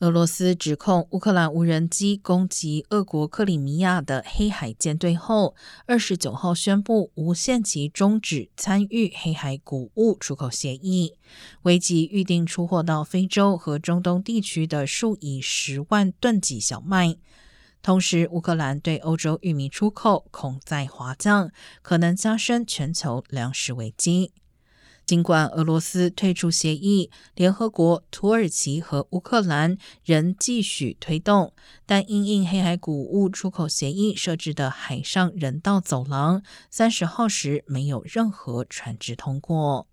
俄罗斯指控乌克兰无人机攻击俄国克里米亚的黑海舰队后，二十九号宣布无限期终止参与黑海谷物出口协议，危及预定出货到非洲和中东地区的数以十万吨级小麦。同时，乌克兰对欧洲玉米出口恐在滑降，可能加深全球粮食危机。尽管俄罗斯退出协议，联合国、土耳其和乌克兰仍继续推动，但因应黑海谷物出口协议设置的海上人道走廊，三十号时没有任何船只通过。